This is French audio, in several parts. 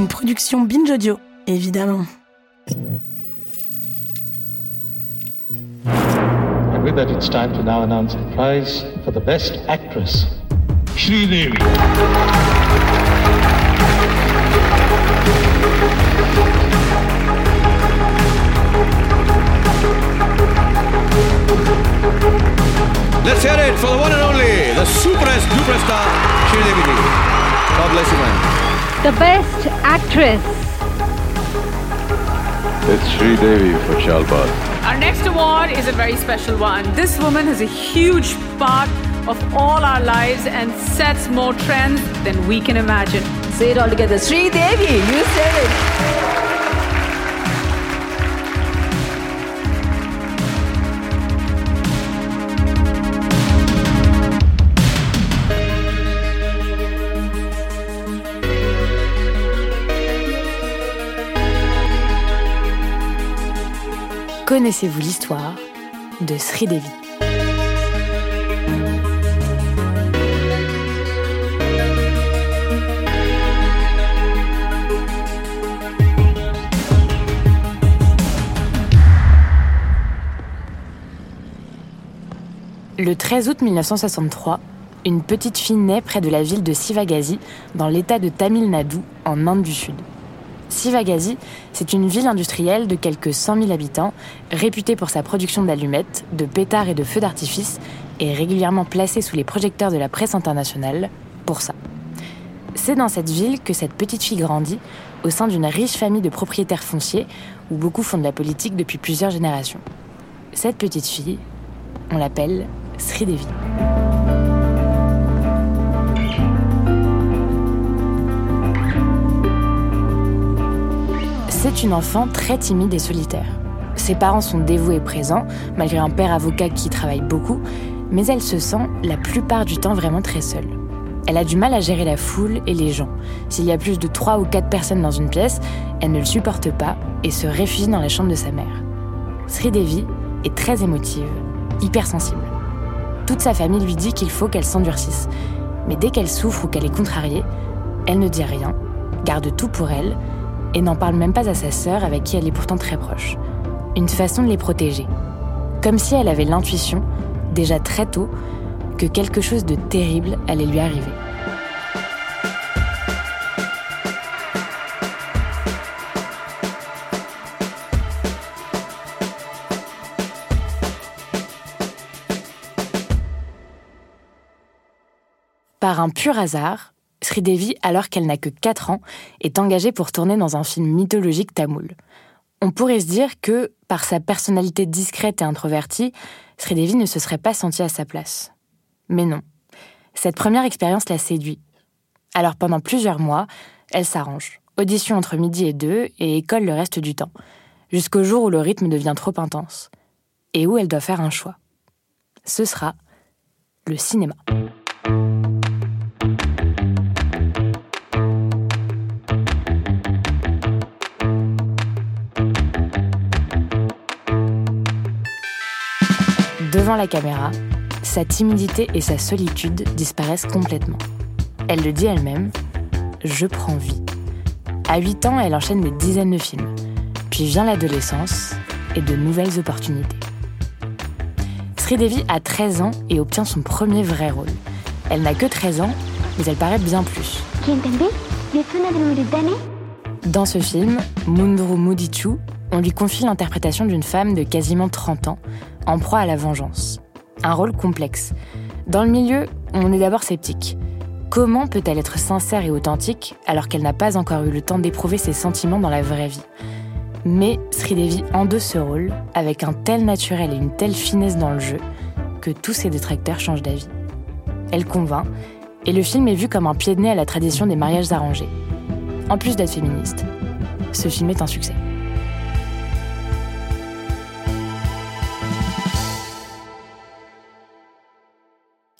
Une production Binge Audio, évidemment. And with that, it's time to now announce the prize for the best actress. Sridevi. Let's hear it for the one and only, the superest superstar, Sridevi. God bless you, man. The best actress. It's Sri Devi for Chalbaz. Our next award is a very special one. This woman has a huge part of all our lives and sets more trends than we can imagine. Say it all together. Sri Devi, you said it. Connaissez-vous l'histoire de Sridevi Le 13 août 1963, une petite fille naît près de la ville de Sivagasi, dans l'état de Tamil Nadu, en Inde du Sud. Sivagasi, c'est une ville industrielle de quelques 100 000 habitants, réputée pour sa production d'allumettes, de pétards et de feux d'artifice, et régulièrement placée sous les projecteurs de la presse internationale pour ça. C'est dans cette ville que cette petite fille grandit, au sein d'une riche famille de propriétaires fonciers, où beaucoup font de la politique depuis plusieurs générations. Cette petite fille, on l'appelle Sridevi. C'est une enfant très timide et solitaire. Ses parents sont dévoués et présents, malgré un père avocat qui travaille beaucoup, mais elle se sent la plupart du temps vraiment très seule. Elle a du mal à gérer la foule et les gens. S'il y a plus de 3 ou 4 personnes dans une pièce, elle ne le supporte pas et se réfugie dans la chambre de sa mère. Sridevi est très émotive, hypersensible. Toute sa famille lui dit qu'il faut qu'elle s'endurcisse. Mais dès qu'elle souffre ou qu'elle est contrariée, elle ne dit rien, garde tout pour elle et n'en parle même pas à sa sœur avec qui elle est pourtant très proche. Une façon de les protéger. Comme si elle avait l'intuition, déjà très tôt, que quelque chose de terrible allait lui arriver. Par un pur hasard, Sridevi, alors qu'elle n'a que 4 ans, est engagée pour tourner dans un film mythologique tamoul. On pourrait se dire que, par sa personnalité discrète et introvertie, Sridevi ne se serait pas sentie à sa place. Mais non. Cette première expérience la séduit. Alors pendant plusieurs mois, elle s'arrange. Audition entre midi et deux et école le reste du temps. Jusqu'au jour où le rythme devient trop intense. Et où elle doit faire un choix. Ce sera le cinéma. La caméra, sa timidité et sa solitude disparaissent complètement. Elle le dit elle-même, je prends vie. À 8 ans, elle enchaîne des dizaines de films. Puis vient l'adolescence et de nouvelles opportunités. Sridevi a 13 ans et obtient son premier vrai rôle. Elle n'a que 13 ans, mais elle paraît bien plus. Dans ce film, Mundru Mudichu, on lui confie l'interprétation d'une femme de quasiment 30 ans, en proie à la vengeance. Un rôle complexe. Dans le milieu, on est d'abord sceptique. Comment peut-elle être sincère et authentique alors qu'elle n'a pas encore eu le temps d'éprouver ses sentiments dans la vraie vie? Mais Sridevi endosse ce rôle avec un tel naturel et une telle finesse dans le jeu que tous ses détracteurs changent d'avis. Elle convainc, et le film est vu comme un pied de nez à la tradition des mariages arrangés. En plus d'être féministe, ce film est un succès.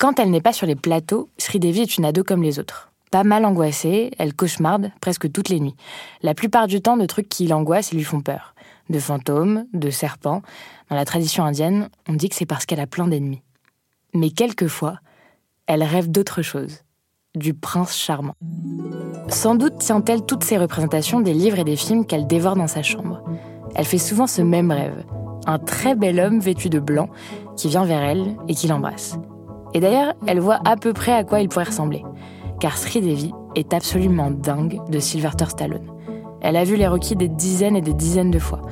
Quand elle n'est pas sur les plateaux, Sridevi est une ado comme les autres. Pas mal angoissée, elle cauchemarde presque toutes les nuits. La plupart du temps de trucs qui l'angoissent et lui font peur. De fantômes, de serpents. Dans la tradition indienne, on dit que c'est parce qu'elle a plein d'ennemis. Mais quelquefois, elle rêve d'autre chose. Du prince charmant. Sans doute tient-elle toutes ces représentations des livres et des films qu'elle dévore dans sa chambre. Elle fait souvent ce même rêve. Un très bel homme vêtu de blanc qui vient vers elle et qui l'embrasse. Et d'ailleurs, elle voit à peu près à quoi il pourrait ressembler. Car Sridevi est absolument dingue de Sylvester Stallone. Elle a vu les Rocky des dizaines et des dizaines de fois.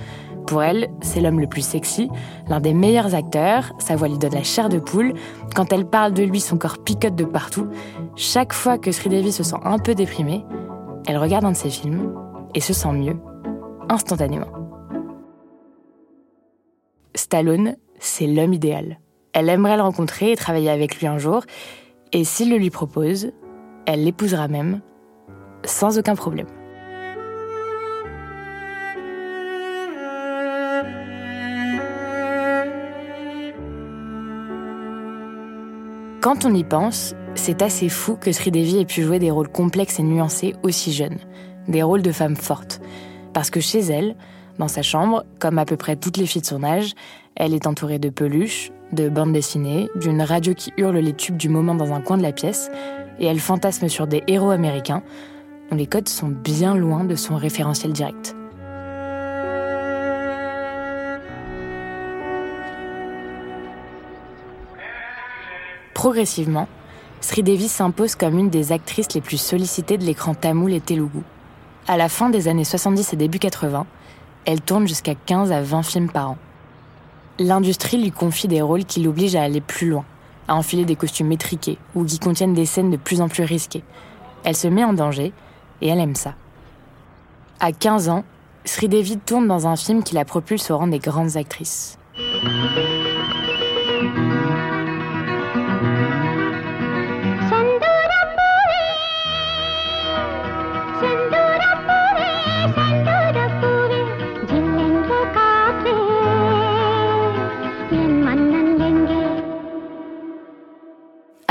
Pour elle, c'est l'homme le plus sexy, l'un des meilleurs acteurs, sa voix lui donne la chair de poule. Quand elle parle de lui, son corps picote de partout. Chaque fois que Sridevi se sent un peu déprimée, elle regarde un de ses films et se sent mieux, instantanément. Stallone, c'est l'homme idéal. Elle aimerait le rencontrer et travailler avec lui un jour, et s'il le lui propose, elle l'épousera même, sans aucun problème. Quand on y pense, c'est assez fou que Sridevi ait pu jouer des rôles complexes et nuancés aussi jeune, des rôles de femme forte. Parce que chez elle, dans sa chambre, comme à peu près toutes les filles de son âge, elle est entourée de peluches, de bandes dessinées, d'une radio qui hurle les tubes du moment dans un coin de la pièce, et elle fantasme sur des héros américains dont les codes sont bien loin de son référentiel direct. Progressivement, Sridevi s'impose comme une des actrices les plus sollicitées de l'écran tamoul et telugu. À la fin des années 70 et début 80, elle tourne jusqu'à 15 à 20 films par an. L'industrie lui confie des rôles qui l'obligent à aller plus loin, à enfiler des costumes métriqués ou qui contiennent des scènes de plus en plus risquées. Elle se met en danger et elle aime ça. À 15 ans, Sridevi tourne dans un film qui la propulse au rang des grandes actrices.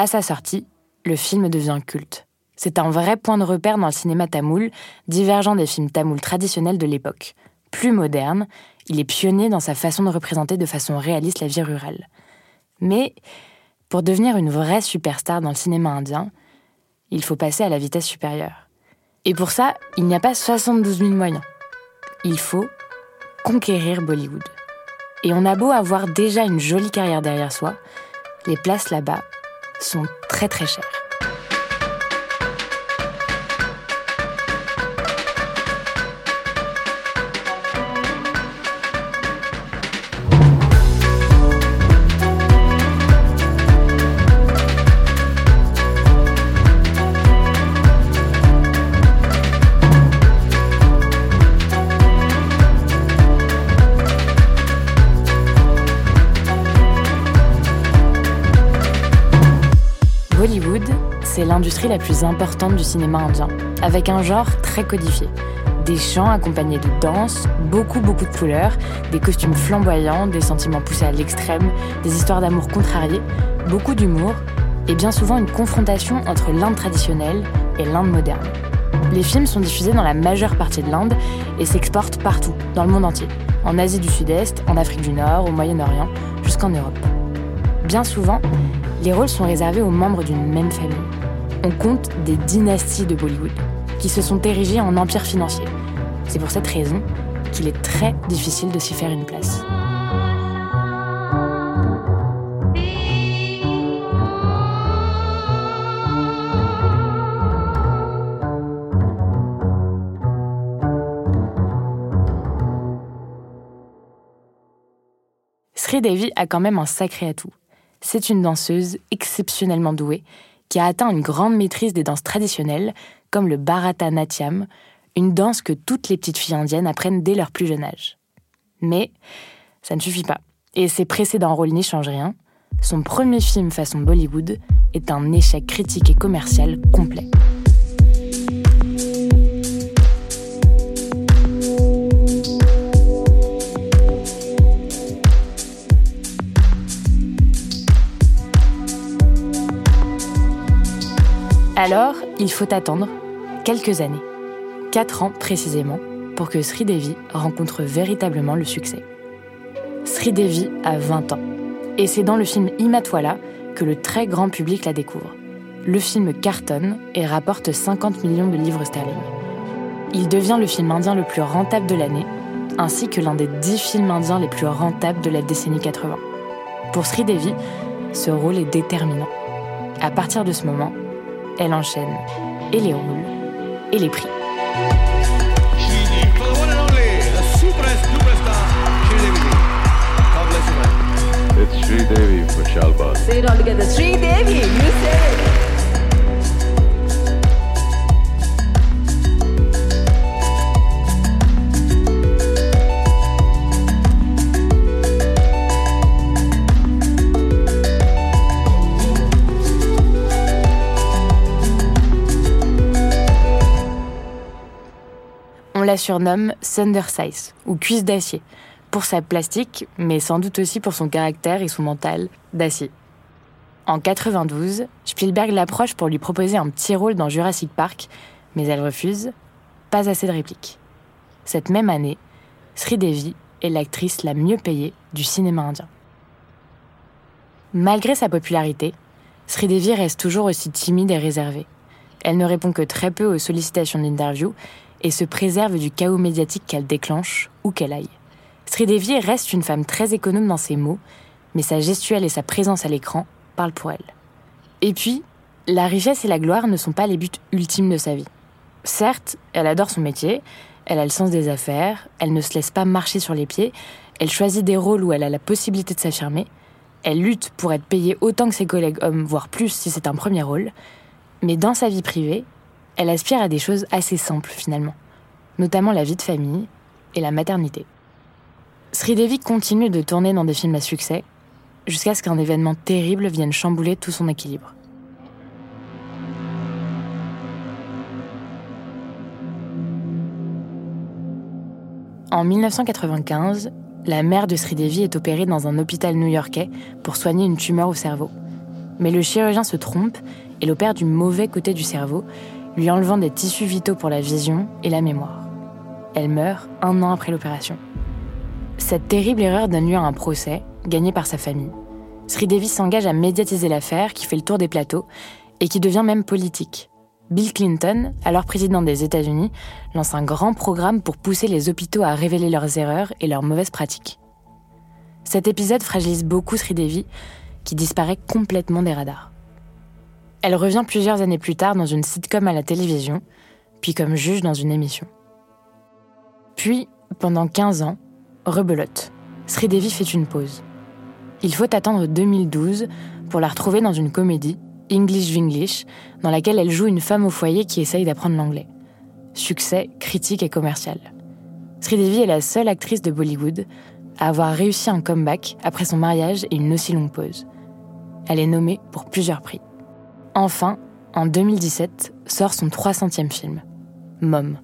Sa sortie, le film devient culte. C'est un vrai point de repère dans le cinéma tamoul, divergent des films tamouls traditionnels de l'époque. Plus moderne, il est pionnier dans sa façon de représenter de façon réaliste la vie rurale. Mais pour devenir une vraie superstar dans le cinéma indien, il faut passer à la vitesse supérieure. Et pour ça, il n'y a pas 72 000 moyens. Il faut conquérir Bollywood. Et on a beau avoir déjà une jolie carrière derrière soi, les places là-bas sont très très chers. L'industrie la plus importante du cinéma indien, avec un genre très codifié. Des chants accompagnés de danse, beaucoup beaucoup de couleurs, des costumes flamboyants, des sentiments poussés à l'extrême, des histoires d'amour contrariées, beaucoup d'humour, et bien souvent une confrontation entre l'Inde traditionnelle et l'Inde moderne. Les films sont diffusés dans la majeure partie de l'Inde et s'exportent partout, dans le monde entier, en Asie du Sud-Est, en Afrique du Nord, au Moyen-Orient, jusqu'en Europe. Bien souvent, les rôles sont réservés aux membres d'une même famille on compte des dynasties de Bollywood qui se sont érigées en empire financier. C'est pour cette raison qu'il est très difficile de s'y faire une place. Sri Devi a quand même un sacré atout. C'est une danseuse exceptionnellement douée qui a atteint une grande maîtrise des danses traditionnelles, comme le Bharatanatyam, une danse que toutes les petites filles indiennes apprennent dès leur plus jeune âge. Mais ça ne suffit pas, et ses précédents rôles n'y changent rien. son premier film façon Bollywood est un échec critique et commercial complet. Alors, il faut attendre quelques années, quatre ans précisément, pour que Sridevi rencontre véritablement le succès. Sridevi a 20 ans, et c'est dans le film Imatwala que le très grand public la découvre. Le film cartonne et rapporte 50 millions de livres sterling. Il devient le film indien le plus rentable de l'année, ainsi que l'un des 10 films indiens les plus rentables de la décennie 80. Pour Sridevi, ce rôle est déterminant. À partir de ce moment, elle enchaîne et les rôles et les. It's Sri Devi for. Say it all together. Surnomme Size ou cuisse d'acier, pour sa plastique, mais sans doute aussi pour son caractère et son mental d'acier. En 92, Spielberg l'approche pour lui proposer un petit rôle dans Jurassic Park, mais elle refuse, pas assez de répliques. Cette même année, Sridevi est l'actrice la mieux payée du cinéma indien. Malgré sa popularité, Sridevi reste toujours aussi timide et réservée. Elle ne répond que très peu aux sollicitations d'interview et se préserve du chaos médiatique qu'elle déclenche, où qu'elle aille. Sridevi reste une femme très économe dans ses mots, mais sa gestuelle et sa présence à l'écran parlent pour elle. Et puis, la richesse et la gloire ne sont pas les buts ultimes de sa vie. Certes, elle adore son métier, elle a le sens des affaires, elle ne se laisse pas marcher sur les pieds, elle choisit des rôles où elle a la possibilité de s'affirmer, elle lutte pour être payée autant que ses collègues hommes, voire plus si c'est un premier rôle, mais dans sa vie privée, elle aspire à des choses assez simples finalement, notamment la vie de famille et la maternité. Sridevi continue de tourner dans des films à succès, jusqu'à ce qu'un événement terrible vienne chambouler tout son équilibre. En 1995, la mère de Sridevi est opérée dans un hôpital new-yorkais pour soigner une tumeur au cerveau. Mais le chirurgien se trompe et l'opère du mauvais côté du cerveau, lui enlevant des tissus vitaux pour la vision et la mémoire. Elle meurt un an après l'opération. Cette terrible erreur donne lieu à un procès, gagné par sa famille. Sridevi s'engage à médiatiser l'affaire qui fait le tour des plateaux et qui devient même politique. Bill Clinton, alors président des États-Unis, lance un grand programme pour pousser les hôpitaux à révéler leurs erreurs et leurs mauvaises pratiques. Cet épisode fragilise beaucoup Sridevi, qui disparaît complètement des radars. Elle revient plusieurs années plus tard dans une sitcom à la télévision, puis comme juge dans une émission. Puis, pendant 15 ans, rebelote. Sridevi fait une pause. Il faut attendre 2012 pour la retrouver dans une comédie, English Vinglish, dans laquelle elle joue une femme au foyer qui essaye d'apprendre l'anglais. Succès critique et commercial. Sridevi est la seule actrice de Bollywood à avoir réussi un comeback après son mariage et une aussi longue pause. Elle est nommée pour plusieurs prix. Enfin, en 2017, sort son 300e film, Mom,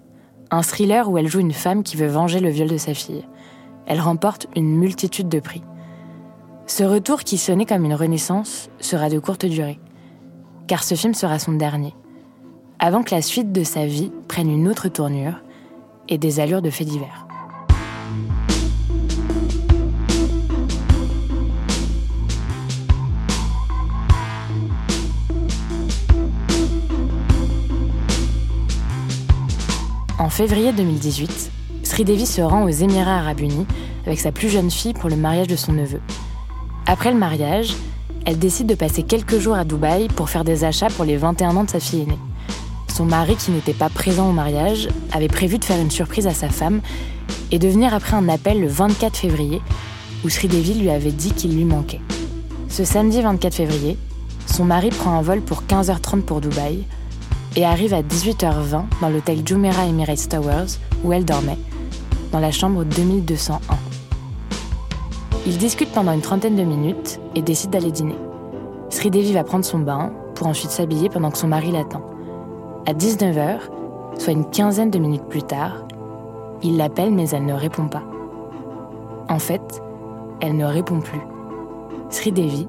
un thriller où elle joue une femme qui veut venger le viol de sa fille. Elle remporte une multitude de prix. Ce retour qui sonnait comme une renaissance sera de courte durée, car ce film sera son dernier, avant que la suite de sa vie prenne une autre tournure et des allures de faits divers. En février 2018, Sridevi se rend aux Émirats arabes unis avec sa plus jeune fille pour le mariage de son neveu. Après le mariage, elle décide de passer quelques jours à Dubaï pour faire des achats pour les 21 ans de sa fille aînée. Son mari, qui n'était pas présent au mariage, avait prévu de faire une surprise à sa femme et de venir après un appel le 24 février où Sridevi lui avait dit qu'il lui manquait. Ce samedi 24 février, son mari prend un vol pour 15h30 pour Dubaï et arrive à 18h20 dans l'hôtel Jumeirah Emirates Towers où elle dormait, dans la chambre 2201. Ils discutent pendant une trentaine de minutes et décident d'aller dîner. Sridevi va prendre son bain pour ensuite s'habiller pendant que son mari l'attend. À 19h, soit une quinzaine de minutes plus tard, il l'appelle mais elle ne répond pas. En fait, elle ne répond plus. Sridevi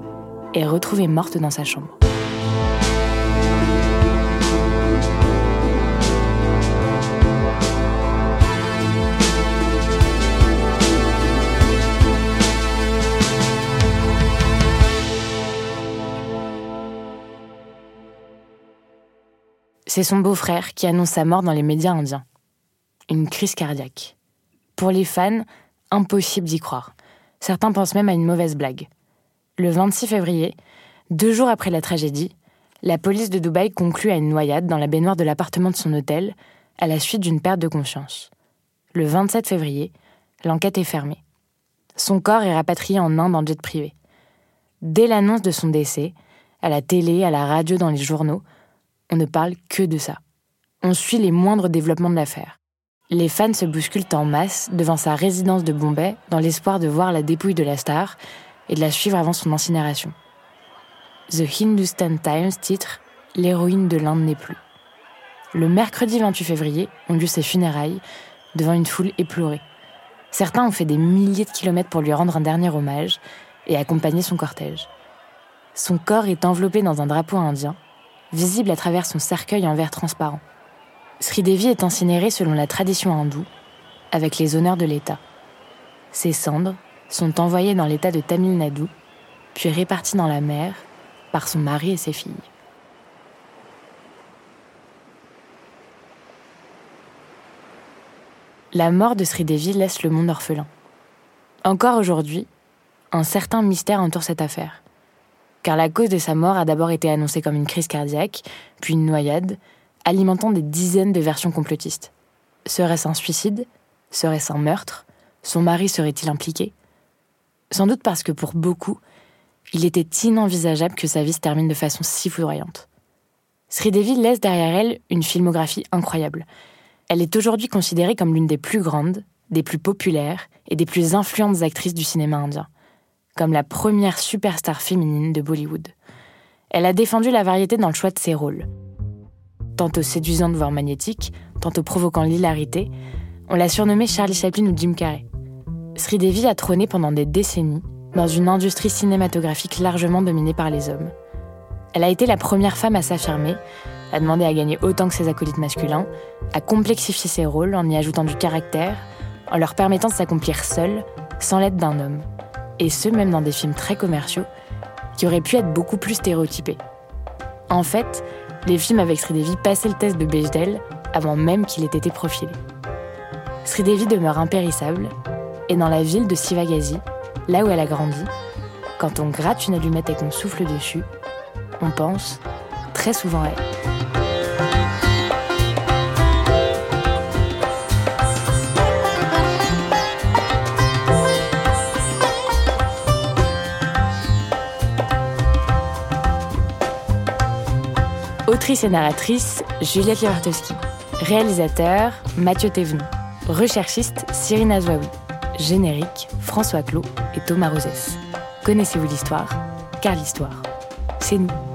est retrouvée morte dans sa chambre. C'est son beau-frère qui annonce sa mort dans les médias indiens. Une crise cardiaque. Pour les fans, impossible d'y croire. Certains pensent même à une mauvaise blague. Le 26 février, deux jours après la tragédie, la police de Dubaï conclut à une noyade dans la baignoire de l'appartement de son hôtel à la suite d'une perte de conscience. Le 27 février, l'enquête est fermée. Son corps est rapatrié en Inde en jet privé. Dès l'annonce de son décès, à la télé, à la radio, dans les journaux, on ne parle que de ça. On suit les moindres développements de l'affaire. Les fans se bousculent en masse devant sa résidence de Bombay dans l'espoir de voir la dépouille de la star et de la suivre avant son incinération. The Hindustan Times titre L'héroïne de l'Inde n'est plus. Le mercredi 28 février ont lieu ses funérailles devant une foule éplorée. Certains ont fait des milliers de kilomètres pour lui rendre un dernier hommage et accompagner son cortège. Son corps est enveloppé dans un drapeau indien visible à travers son cercueil en verre transparent. Sridevi est incinérée selon la tradition hindoue, avec les honneurs de l'État. Ses cendres sont envoyées dans l'État de Tamil Nadu, puis réparties dans la mer par son mari et ses filles. La mort de Sridevi laisse le monde orphelin. Encore aujourd'hui, un certain mystère entoure cette affaire car la cause de sa mort a d'abord été annoncée comme une crise cardiaque, puis une noyade, alimentant des dizaines de versions complotistes. Serait-ce un suicide? Serait-ce un meurtre? Son mari serait-il impliqué? Sans doute parce que pour beaucoup, il était inenvisageable que sa vie se termine de façon si foudroyante. Sridevi laisse derrière elle une filmographie incroyable. Elle est aujourd'hui considérée comme l'une des plus grandes, des plus populaires et des plus influentes actrices du cinéma indien comme la première superstar féminine de Bollywood. Elle a défendu la variété dans le choix de ses rôles. Tantôt séduisante voire magnétique, tantôt provoquant l'hilarité, on l'a surnommée Charlie Chaplin ou Jim Carrey. Sridevi a trôné pendant des décennies dans une industrie cinématographique largement dominée par les hommes. Elle a été la première femme à s'affirmer, à demander à gagner autant que ses acolytes masculins, à complexifier ses rôles en y ajoutant du caractère, en leur permettant de s'accomplir seule, sans l'aide d'un homme et ce même dans des films très commerciaux, qui auraient pu être beaucoup plus stéréotypés. En fait, les films avec Sridevi passaient le test de Bechdel avant même qu'il ait été profilé. Sridevi demeure impérissable, et dans la ville de Sivagasi, là où elle a grandi, quand on gratte une allumette et qu'on souffle dessus, on pense très souvent à elle. Autrice et narratrice, Juliette Lewartowski. Réalisateur, Mathieu Thévenon. Recherchiste, Cyrine Azouaoui. Générique, François Clot et Thomas Rosès. Connaissez-vous l'histoire? Car l'histoire, c'est nous.